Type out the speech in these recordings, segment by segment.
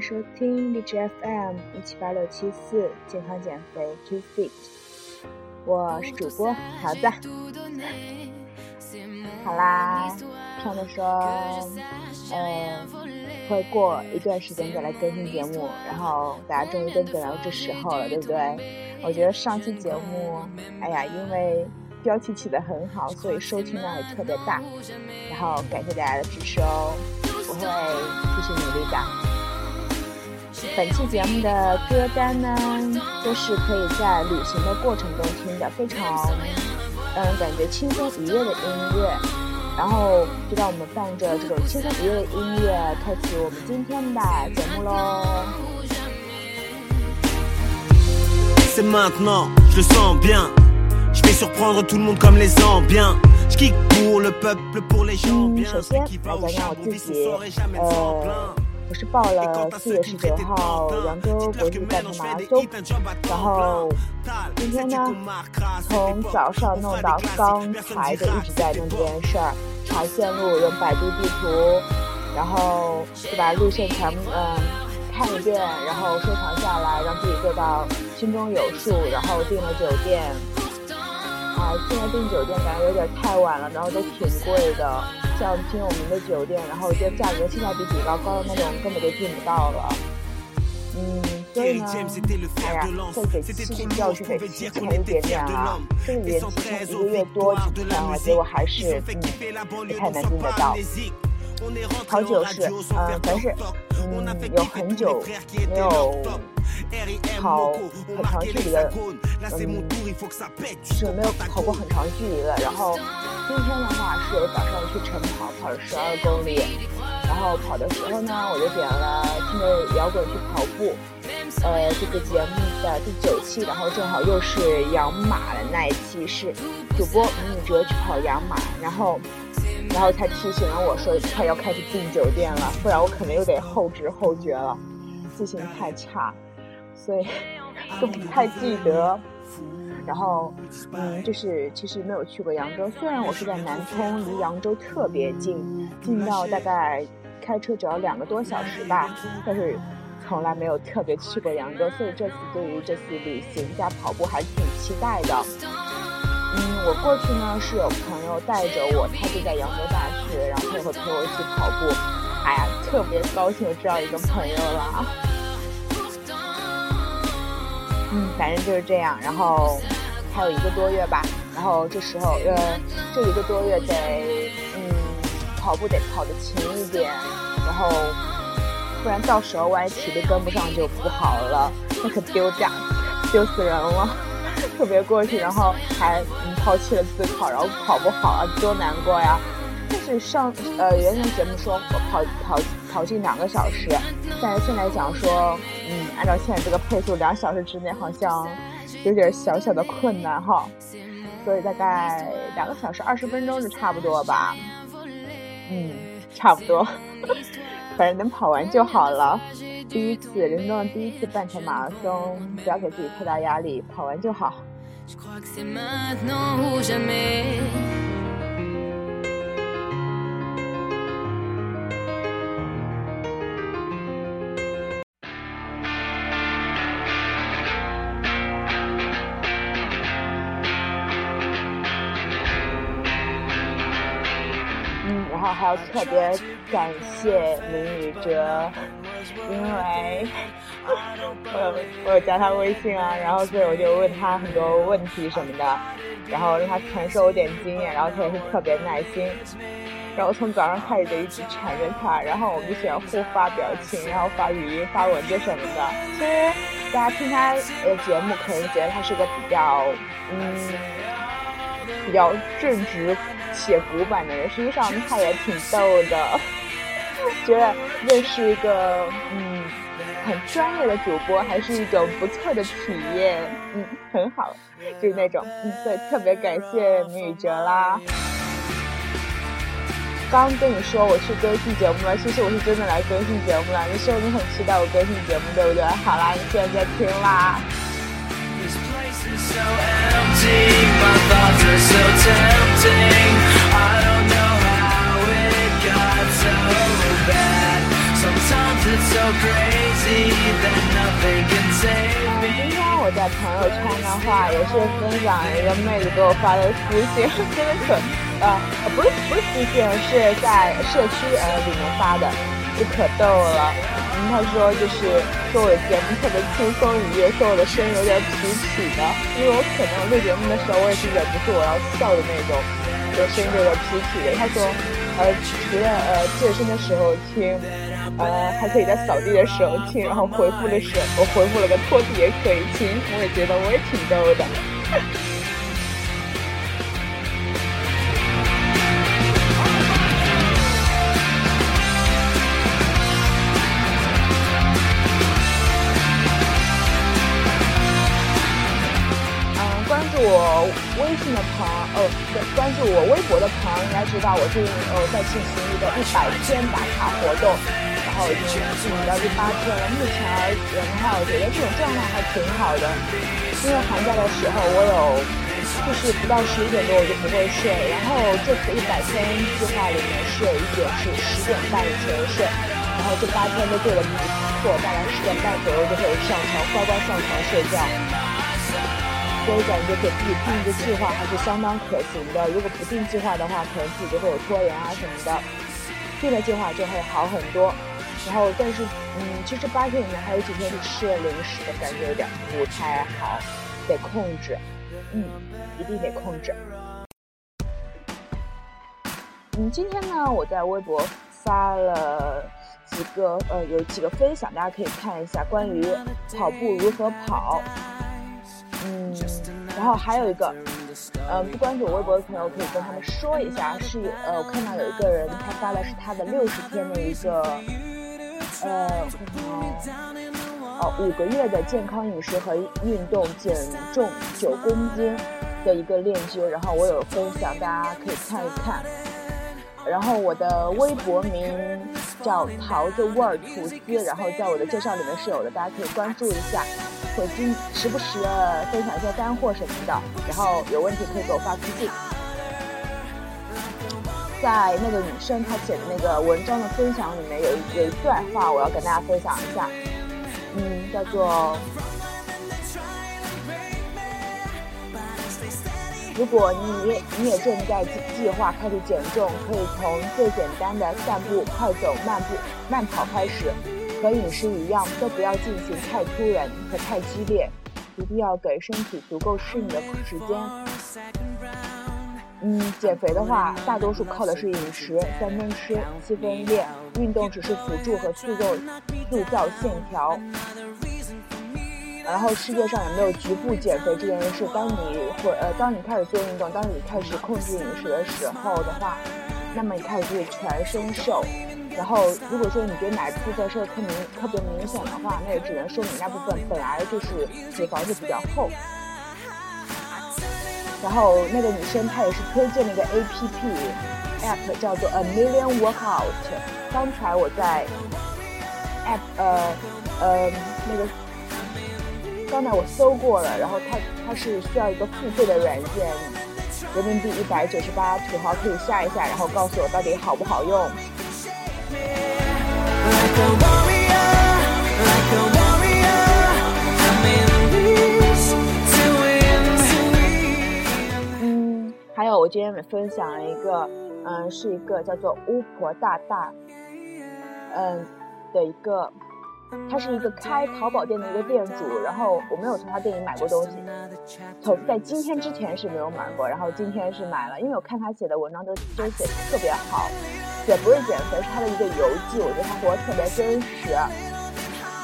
收听荔枝 FM 一七八六七四健康减肥 Keep Fit，我是主播桃子。好啦，上面说，呃，会过一段时间再来更新节目，然后大家终于都等到这时候了，对不对？我觉得上期节目，哎呀，因为标题起的很好，所以收听量也特别大，然后感谢大家的支持哦，我会继续努力的。本期节目的歌单呢，都是可以在旅行的过程中听的，非常让人感觉轻松愉悦的音乐。然后就让我们放着这种轻松愉悦的音乐，开启我们今天的节目喽。嗯，首先来讲讲我自己，呃。我是报了四月十九号扬州国际半程马拉松，然后今天呢，从早上弄到刚才就一直在弄这件事儿，查线路，用百度地图，然后就把路线全部嗯看一遍，然后收藏下来，让自己做到心中有数，然后订了酒店。啊，现在订酒店感觉有点太晚了，然后都挺贵的。像挺有名的酒店，然后就价格性价比比较高的那种，根本就订不到了。嗯，所以呢，哎呀，再给自己教训得提前一点点啊，甚至提前一个月多几天啊，结果还是嗯不太能订得到。好久是，嗯，凡是嗯有很久没有。跑很长距离的，嗯，是没有跑过很长距离的。然后今天的话是早上去晨跑，跑了十二公里。然后跑的时候呢，我就点了听着摇滚去跑步。呃，这个节目的第九期，然后正好又是养马的那一期，是主播米米哲去跑养马，然后然后他提醒了我说快要开始订酒店了，不然我可能又得后知后觉了，记性太差。所以都不太记得，然后嗯，就是其实没有去过扬州。虽然我是在南通，离扬州特别近，近到大概开车只要两个多小时吧，但是从来没有特别去过扬州。所以这次对于这次旅行加跑步还是挺期待的。嗯，我过去呢是有朋友带着我，他就在扬州大学，然后他也会陪我一起跑步。哎呀，特别高兴有这样一个朋友了。嗯，反正就是这样，然后还有一个多月吧，然后这时候呃，这一个多月得嗯跑步得跑得勤一点，然后不然到时候万一体力跟不上就不好了，那可丢架丢死人了，特别过去，然后还嗯抛弃了自考，然后跑不好啊，多难过呀！但是上呃原先节目说我跑跑跑进两个小时，但是现在讲说。嗯，按照现在这个配速，两小时之内好像有点小小的困难哈，所以大概两个小时二十分钟就差不多吧。嗯，差不多，反正能跑完就好了。第一次人生的第一次半程马拉松，不要给自己太大压力，跑完就好。要特别感谢林宇哲，因为我有我有加他微信啊，然后所以我就问他很多问题什么的，然后让他传授我点经验，然后他也是特别耐心，然后从早上开始就一直缠着他，然后我们就喜欢互发表情，然后发语音、发文字什么的。其实大家听他的节目，可能觉得他是个比较嗯比较正直。且古板的人，实际上他也挺逗的。觉得认识一个嗯很专业的主播，还是一种不错的体验。嗯，很好，就是那种嗯，对，特别感谢米宇哲啦。刚跟你说我去更新节目了，其实我是真的来更新节目了。你说你很期待我更新节目，对不对？好啦，你现在在听啦。so so so so so 今天我在朋友圈的话也是分享一个妹子给我发的私信真的可呃不是不是私信是在社区呃里面发的。就可逗了。嗯，他说就是说我的节目特别轻松愉悦，说我的声音有点痞痞的，因为我可能录节目的时候我也是忍不住我要笑的那种，就声音有点痞痞的。他说。呃，除了呃健身的时候听，呃还可以在扫地的时候听，然后回复的时候我回复了个拖地也可以听，我也觉得我也挺逗的。的朋友，呃，关注我微博的朋友应该知道，我最近呃在进行一个一百天打卡活动，然后已经进行到第八天了。目前而言的话，我觉得这种状态还挺好的，因为寒假的时候我有就是不到十一点多我就不会睡，然后这次一百天计划里面是有一点是十点半以前睡，然后这八天都做的不错，大概十点半左右就会上床乖乖上床睡觉。所以感觉给自己定一个计划还是相当可行的。如果不定计划的话，可能自己就会有拖延啊什么的。定了计划就会好很多。然后，但是，嗯，其实八天里面还有几天是吃了零食的，感觉有点不太好，得控制。嗯，一定得控制。嗯，今天呢，我在微博发了几个，呃，有几个分享，大家可以看一下，关于跑步如何跑。嗯，然后还有一个，嗯，不关注我微博的朋友可以跟他们说一下，是呃，我看到有一个人他发的是他的六十天的一个，呃，哦，五个月的健康饮食和运动减重九公斤的一个链接，然后我有分享，大家可以看一看。然后我的微博名叫桃子味儿吐司，然后在我的介绍里面是有的，大家可以关注一下。会经时不时的分享一些干货什么的，然后有问题可以给我发私信。在那个女生她写的那个文章的分享里面，有一有一段话，我要跟大家分享一下，嗯，叫做：如果你也你也正在计计划开始减重，可以从最简单的散步、快走、慢步、慢跑开始。和饮食一样，都不要进行太突然和太激烈，一定要给身体足够适应的时间。嗯，减肥的话，大多数靠的是饮食，三分吃，七分练，运动只是辅助和塑造塑造线条。然后世界上也没有局部减肥这件事。当你或呃，当你开始做运动，当你开始控制饮食的时候的话，那么你开始全身瘦。然后，如果说你觉得哪一部分瘦特明特别明显的话，那也只能说明那部分本来就是脂肪就比较厚。然后那个女生她也是推荐了一个 A P P App 叫做 A Million Workout。刚才我在 App 呃呃那个，刚才我搜过了，然后它它是需要一个付费的软件，人民币一百九十八，土豪可以下一下，然后告诉我到底好不好用。嗯，还有我今天分享了一个，嗯，是一个叫做巫婆大大，嗯的一个。他是一个开淘宝店的一个店主，然后我没有从他店里买过东西，从在今天之前是没有买过，然后今天是买了，因为我看他写的文章都都写的特别好，也不是减肥，是他的一个游记，我觉得他活得特别真实。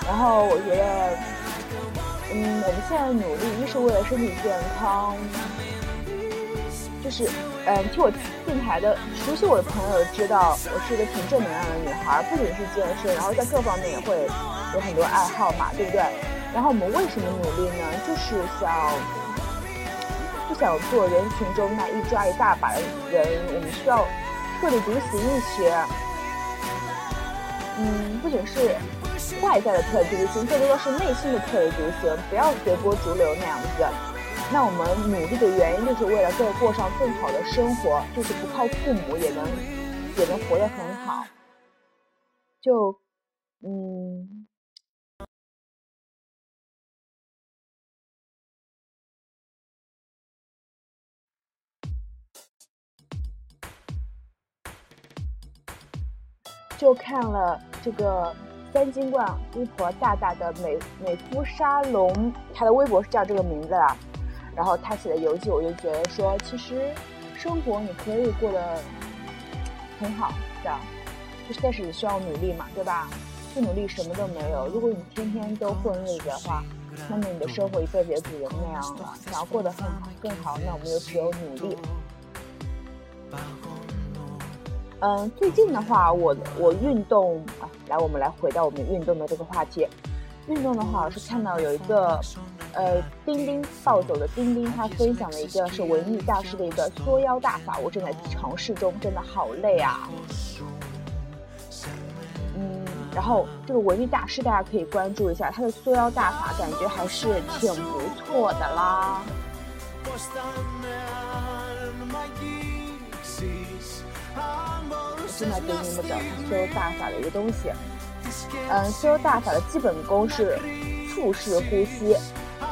然后我觉得，嗯，我们现在努力，一是为了身体健康。就是，嗯，听我电台的熟悉我的朋友知道，我是一个挺正能量的女孩，不仅是健身，然后在各方面也会有很多爱好嘛，对不对？然后我们为什么努力呢？就是想不想做人群中那一抓一大把的人，我们需要特立独行一些。嗯，不仅是外在的特立独行，更多的是内心的特立独行，不要随波逐流那样子。那我们努力的原因就是为了在过上更好的生活就是不靠父母也能也能活得很好。就嗯。就看了这个三金冠巫婆大大的美美肤沙龙它的微博是叫这个名字啦然后他写的游记，我就觉得说，其实生活你可以过得很好的，就是但是你需要努力嘛，对吧？不努力什么都没有。如果你天天都混日子的话，那么你的生活一辈子也只能那样了。想要过得很好更好，那我们就只有努力。嗯，最近的话，我我运动啊，来，我们来回到我们运动的这个话题。运动的话，我是看到有一个，呃，钉钉暴走的钉钉，他分享了一个是维密大师的一个缩腰大法，我正在尝试中，真的好累啊。嗯，然后这个维密大师大家可以关注一下，他的缩腰大法感觉还是挺不错的啦。现在对应不着他修大法的一个东西，嗯，缩腰大法的基本功是腹式呼吸，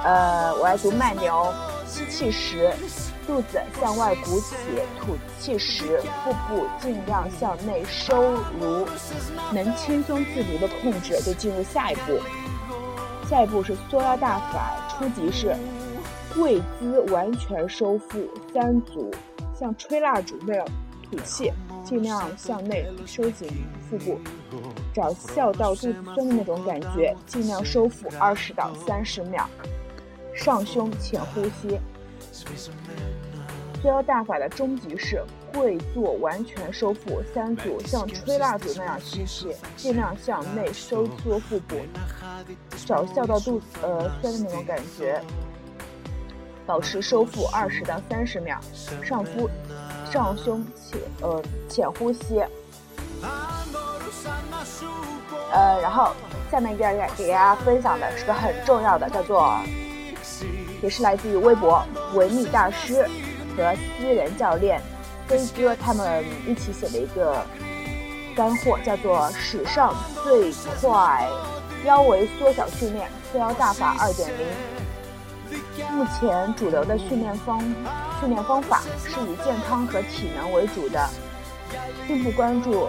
呃，我来读慢牛，吸气时肚子向外鼓起，吐气时腹部尽量向内收，如能轻松自如的控制，就进入下一步。下一步是缩腰大法，初级是跪姿完全收腹三组，像吹蜡烛那样吐气。尽量向内收紧腹部，找笑到肚子酸的那种感觉，尽量收腹二十到三十秒。上胸浅呼吸。缩腰大法的终极是跪坐完全收腹三组，像吹蜡烛那样吸气，尽量向内收缩腹部，找笑到肚子呃酸的那种感觉，保持收腹二十到三十秒。上腹。上胸浅呃浅呼吸，呃，然后下面给大家给大家分享的是个很重要的，叫做，也是来自于微博维密大师和私人教练飞哥他们一起写的一个干货，叫做史上最快腰围缩小训练缩腰大法二点零。目前主流的训练方训练方法是以健康和体能为主的，并不关注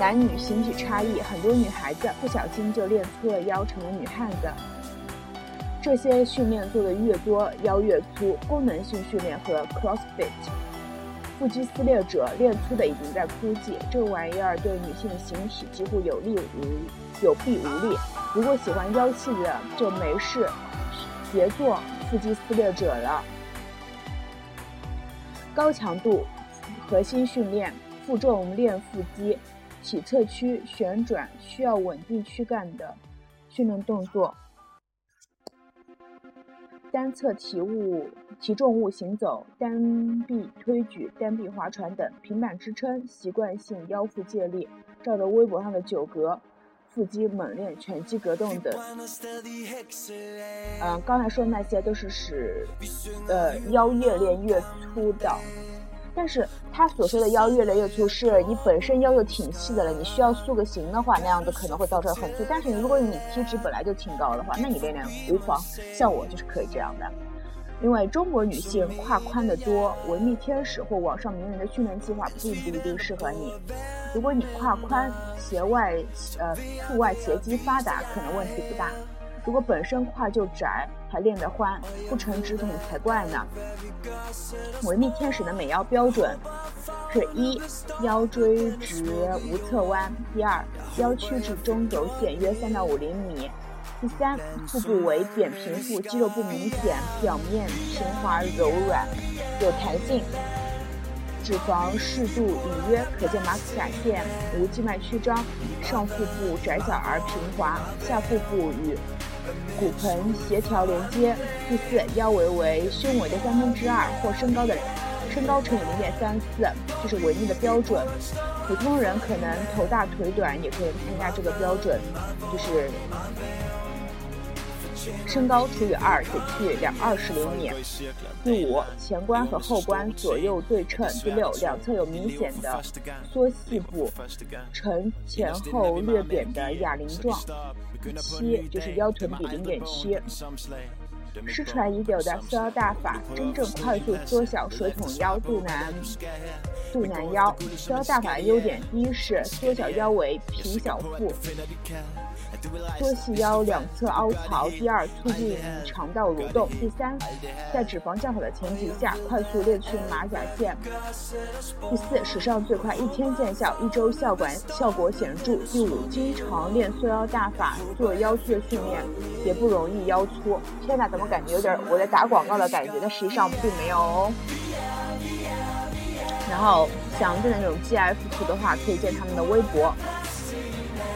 男女形体差异。很多女孩子不小心就练粗了腰，成了女汉子。这些训练做的越多，腰越粗。功能性训练和 CrossFit，腹肌撕裂者练粗的已经在枯竭。这玩意儿对女性的形体几乎有利无有弊无利。如果喜欢腰细的，就没事。别做腹肌撕裂者了。高强度核心训练，负重练腹肌，体侧屈旋转需要稳定躯干的训练动作。单侧提物提重物行走，单臂推举，单臂划船等，平板支撑，习惯性腰腹借力。照着微博上的九格。腹肌猛练、拳击格斗等，嗯，刚才说的那些都是使呃腰越练越粗的。但是他所说的腰越来越粗，是你本身腰就挺细的了，你需要塑个形的话，那样子可能会造成很粗。但是如果你体脂本来就挺高的话，那你练练无妨。像我就是可以这样的。因为中国女性胯宽的多，维密天使或网上名人的训练计划并不一定适合你。如果你胯宽，斜外呃腹外斜肌发达，可能问题不大。如果本身胯就窄，还练得欢，不成直筒才怪呢。维密天使的美腰标准是一腰椎直无侧弯，第二腰曲至中轴线约三到五厘米。第三，腹部为扁平腹，肌肉不明显，表面平滑柔软，有弹性，脂肪适度隐约，可见马甲线，无静脉曲张，上腹部窄小而平滑，下腹部与骨盆协调连接。第四，腰围为胸围的三分之二或身高的身高乘以零点三四，就是围内的标准。普通人可能头大腿短，也可以参加这个标准，就是。身高除以二，减去两二十厘米。第五，前关和后关左右对称。第六，两侧有明显的缩细部，呈前后略扁的哑铃状。第七，就是腰臀比零点七。失传已久的缩腰大法，真正快速缩小水桶腰、肚腩、肚腩腰。缩腰大法的优点，一是缩小腰围、平小腹。缩细腰两侧凹槽。第二，促进肠道蠕动。第三，在脂肪较少的前提下，快速练出马甲线。第四，史上最快一天见效，一周效果效果显著。第五，经常练缩腰大法做腰粗的训练，也不容易腰粗。天哪，怎么感觉有点我在打广告的感觉？但实际上并没有哦。然后，想练那种 GF 图的话，可以见他们的微博。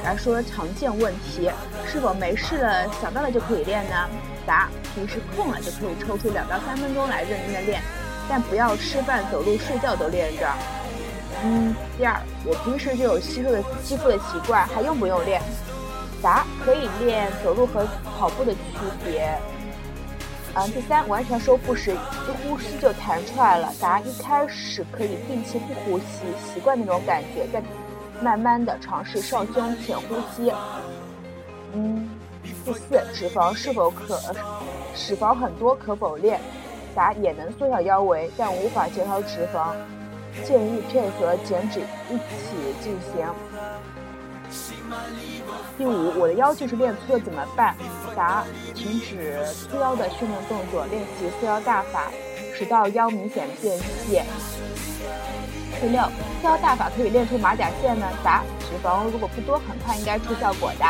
来说常见问题，是否没事了想到了就可以练呢？答：平时空了就可以抽出两到三分钟来认真的练，但不要吃饭、走路、睡觉都练着。嗯。第二，我平时就有吸收的肌肤的习惯，还用不用练？答：可以练走路和跑步的区别。嗯。第三，完全收腹时一呼吸就弹出来了。答：一开始可以定期不呼吸，习惯那种感觉，在。慢慢的尝试上胸浅呼吸。嗯，第四，脂肪是否可脂肪很多可否练？答：也能缩小腰围，但无法减少脂肪，建议配合减脂一起进行。第五，我的腰就是练粗了怎么办？答：停止粗腰的训练动作，练习缩腰大法，直到腰明显变细。第六，缩腰大法可以练出马甲线呢？答：脂肪如果不多，很快应该出效果的。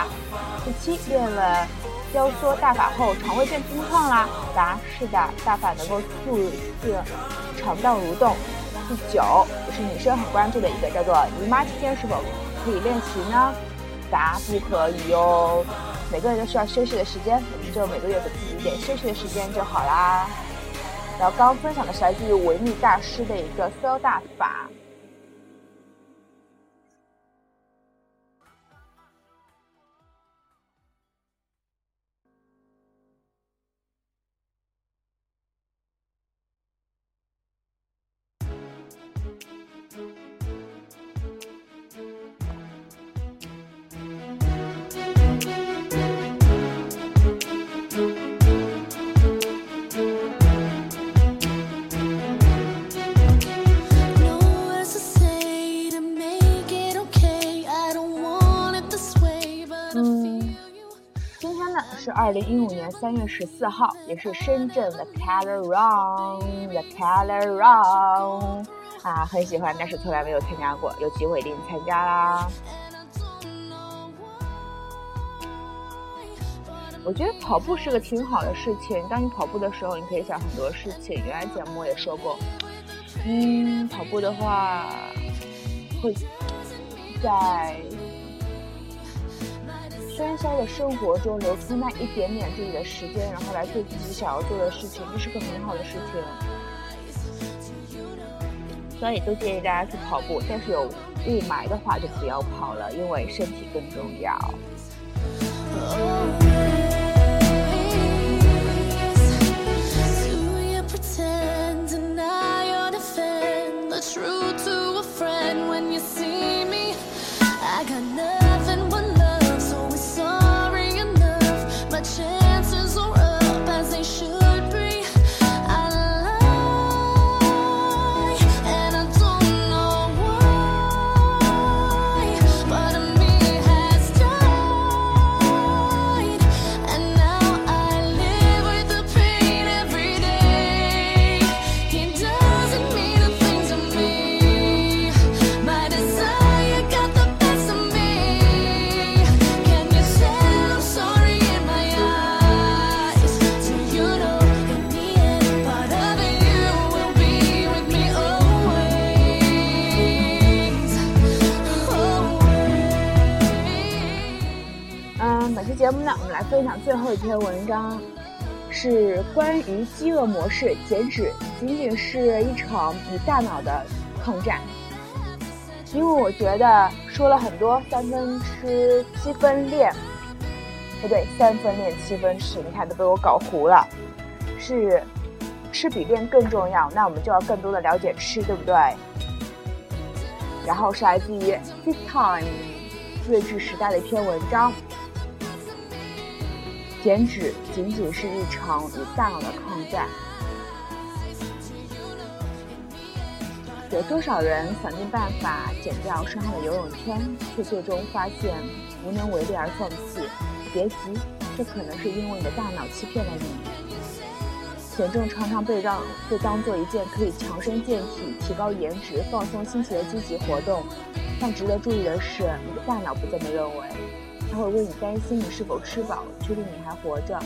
第七，练了腰缩大法后，肠胃变通畅啦？答：是的，大法能够促进肠道蠕动。第九，也是女生很关注的一个，叫做姨妈期间是否可以练习呢？答：不可以哟，每个人都需要休息的时间，我们就每个月给自己一点休息的时间就好啦。然后刚刚分享的是来自于维密大师的一个缩腰大法。二零一五年三月十四号，也是深圳的 Color Run，The Color Run，啊，很喜欢，但是从来没有参加过，有机会一定参加啦。我觉得跑步是个挺好的事情。当你跑步的时候，你可以想很多事情。原来节目也说过，嗯，跑步的话会在。喧嚣的生活中留出那一点点自己的时间，然后来做自己想要做的事情，这是个很好的事情。所以都建议大家去跑步，但是有雾霾的话就不要跑了，因为身体更重要。节目呢，我们来分享最后一篇文章，是关于饥饿模式减脂仅仅是一场与大脑的抗战。因为我觉得说了很多三分吃七分练，不对，三分练七分吃，你看都被我搞糊了。是吃比练更重要，那我们就要更多的了解吃，对不对？然后是来自于《This Time》睿智时代的一篇文章。减脂仅仅是一场与大脑的抗战。有多少人想尽办法减掉身上的游泳圈，却最终发现无能为力而放弃？别急，这可能是因为你的大脑欺骗了你。减重常常被让被当做一件可以强身健体、提高颜值、放松心情的积极活动，但值得注意的是，你的大脑不这么认为。会为你担心你是否吃饱，确定你还活着。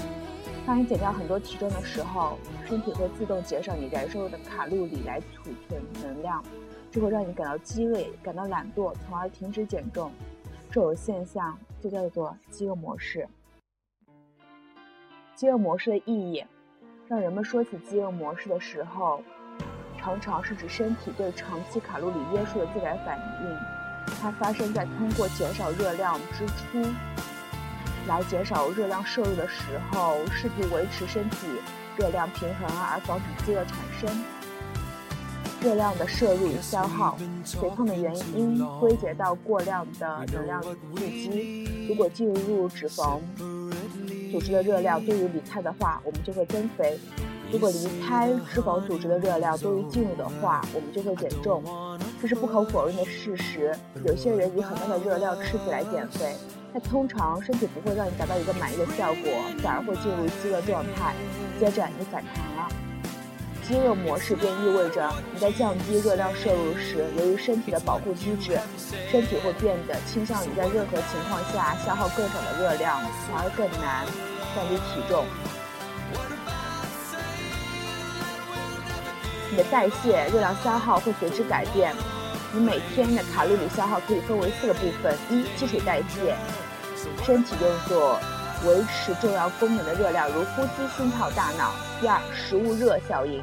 当你减掉很多体重的时候，身体会自动减少你燃烧的卡路里来储存能量，这会让你感到饥饿、感到懒惰，从而停止减重。这种现象就叫做饥饿模式。饥饿模式的意义。让人们说起饥饿模式的时候，常常是指身体对长期卡路里约束的自然反应。它发生在通过减少热量支出来减少热量摄入的时候，试图维持身体热量平衡而防止饥饿产生。热量的摄入与消耗，肥胖的原因归结到过量的能量蓄积。如果进入脂肪。组织的热量多于离开的话，我们就会增肥；如果离开脂肪组织的热量多于进入的话，我们就会减重。这是不可否认的事实。有些人以很大的热量吃起来减肥，但通常身体不会让你达到一个满意的效果，反而会进入饥饿状态，接着你反弹了。饥饿模式便意味着你在降低热量摄入时，由于身体的保护机制，身体会变得倾向于在任何情况下消耗更少的热量，从而更难降低体重。你的代谢热量消耗会随之改变。你每天的卡路里消耗可以分为四个部分：一、基础代谢，身体用作维持重要功能的热量，如呼吸、心跳、大脑；第二，食物热效应。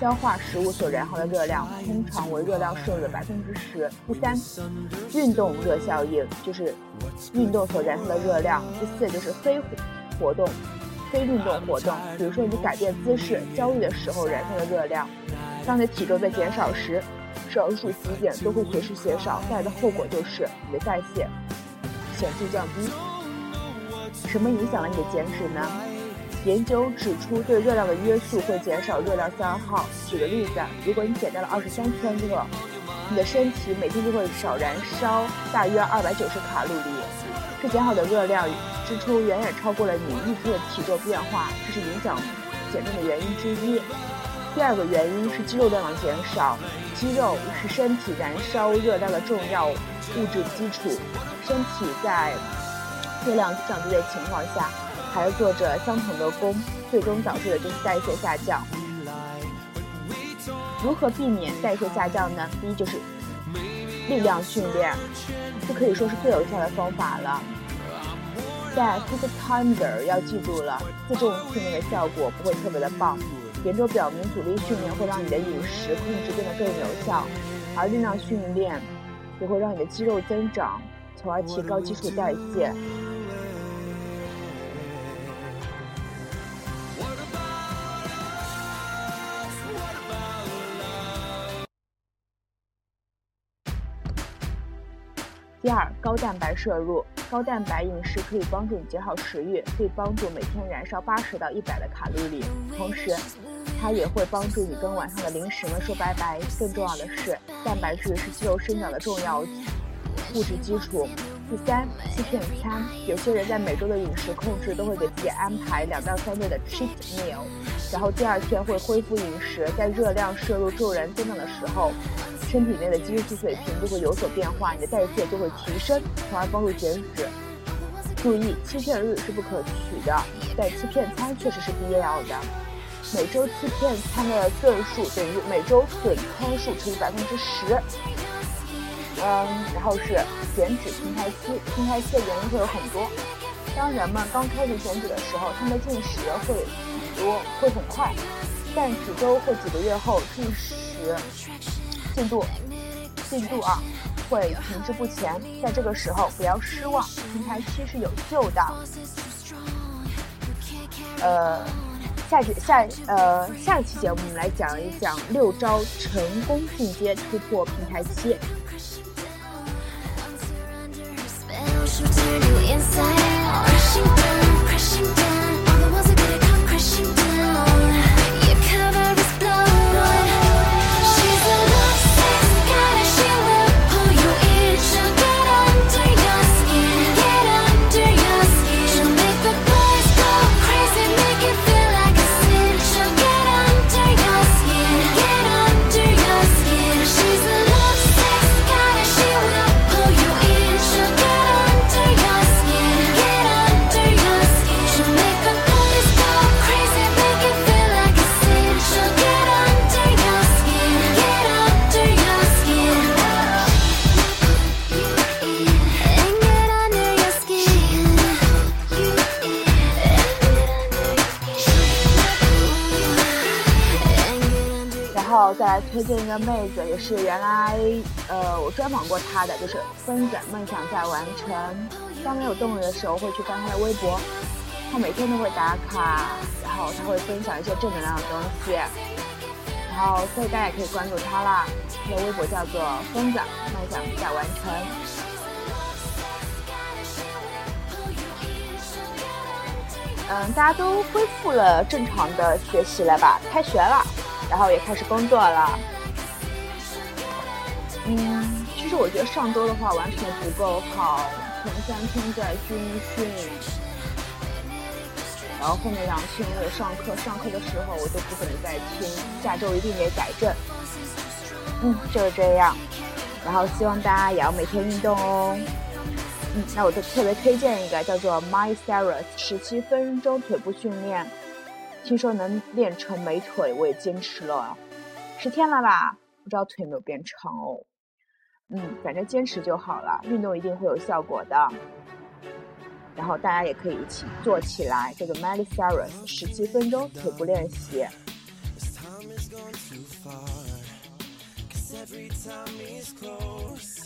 消化食物所燃耗的热量通常为热量摄入的百分之十。第三，运动热效应就是运动所燃烧的热量。第四就是非活动、非运动活动，比如说你改变姿势、焦虑的时候燃烧的热量。当你的体重在减少时，上述几点都会随之减少，带来的后果就是你的代谢显著降低。什么影响了你的减脂呢？研究指出，对热量的约束会减少热量消耗。举个例子，如果你减掉了二十三千克，你的身体每天就会少燃烧大约二百九十卡路里。这减好的热量支出远远超过了你预测的体重变化，这是影响减重的原因之一。第二个原因是肌肉量的减少。肌肉是身体燃烧热量的重要物质基础，身体在热量降低的情况下。还是做着相同的功，最终导致的就是代谢下降。如何避免代谢下降呢？第一就是力量训练，这可以说是最有效的方法了。在 f i t t i m e r 要记住了，自重训练的效果不会特别的棒。研究表明，阻力训练会让你的饮食控制变得更有效，而力量训练也会让你的肌肉增长，从而提高基础代谢。第二，高蛋白摄入。高蛋白饮食可以帮助你减少食欲，可以帮助每天燃烧八十到一百的卡路里。同时，它也会帮助你跟晚上的零食们说拜拜。更重要的是，蛋白质是肌肉生长的重要物质基础。第三，欺骗餐。有些人在每周的饮食控制都会给自己安排两到三顿的 cheat meal，然后第二天会恢复饮食。在热量摄入骤然增长的时候。身体内的激素水平就会有所变化，你的代谢就会提升，从而帮助减脂。注意，欺骗日是不可取的，但欺骗餐确实是必要的。每周欺骗餐的顿数等于每周损餐数乘以百分之十。嗯，然后是减脂平台期，平台期的原因会有很多。当人们刚开始减脂的时候，他们的进食会多，会很快，但几周或几个月后，进食。进度，进度啊，会停滞不前。在这个时候，不要失望，平台期是有救的。呃，下节下呃下一期节目，我们来讲一讲六招成功进阶突破平台期。Inside, 来推荐一个妹子，也是原来呃我专访过她的，就是分子梦想在完成。当没有动力的时候，会去翻她的微博，她每天都会打卡，然后她会分享一些正能量的东西，然后所以大家也可以关注她啦。她的微博叫做疯子梦想在完成。嗯，大家都恢复了正常的学习了吧？开学了。然后也开始工作了。嗯，其实我觉得上周的话完全不够好，前三天在军训，然后后面两天我上课，上课的时候我都不可能再听，下周一定得改正。嗯，就是这样。然后希望大家也要每天运动哦。嗯，那我就特别推荐一个叫做 My Sarah 十七分钟腿部训练。听说能练成美腿，我也坚持了十天了吧？不知道腿有没有变长哦。嗯，反正坚持就好了，运动一定会有效果的。然后大家也可以一起做起来，这个 Miley Cyrus 十七分钟腿部练习。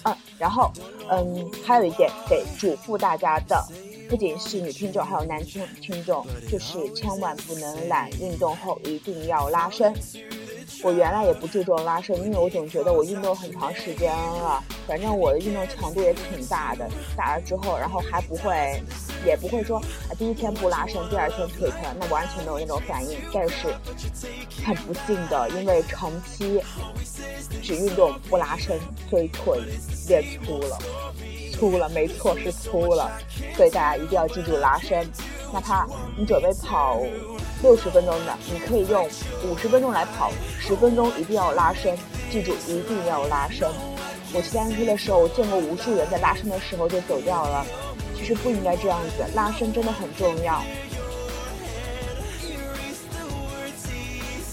嗯，然后嗯，还有一点得嘱咐大家的。不仅是女听众，还有男听听众，就是千万不能懒，运动后一定要拉伸。我原来也不注重拉伸，因为我总觉得我运动很长时间了，反正我的运动强度也挺大的，打了之后，然后还不会，也不会说啊第一天不拉伸，第二天腿疼，那完全没有那种反应。但是很不幸的，因为长期只运动不拉伸，所以腿变粗了。粗了，没错，是粗了，所以大家一定要记住拉伸。哪怕你准备跑六十分钟的，你可以用五十分钟来跑，十分钟一定要拉伸，记住一定要拉伸。我去单车的时候，我见过无数人在拉伸的时候就走掉了，其实不应该这样子，拉伸真的很重要。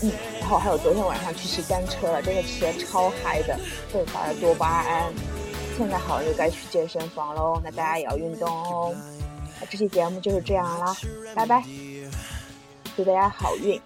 嗯，然后还有昨天晚上去骑单车了，真的骑得超嗨的，奋发了多巴胺。现在好像又该去健身房喽，那大家也要运动哦。那这期节目就是这样啦，拜拜，祝大家好运。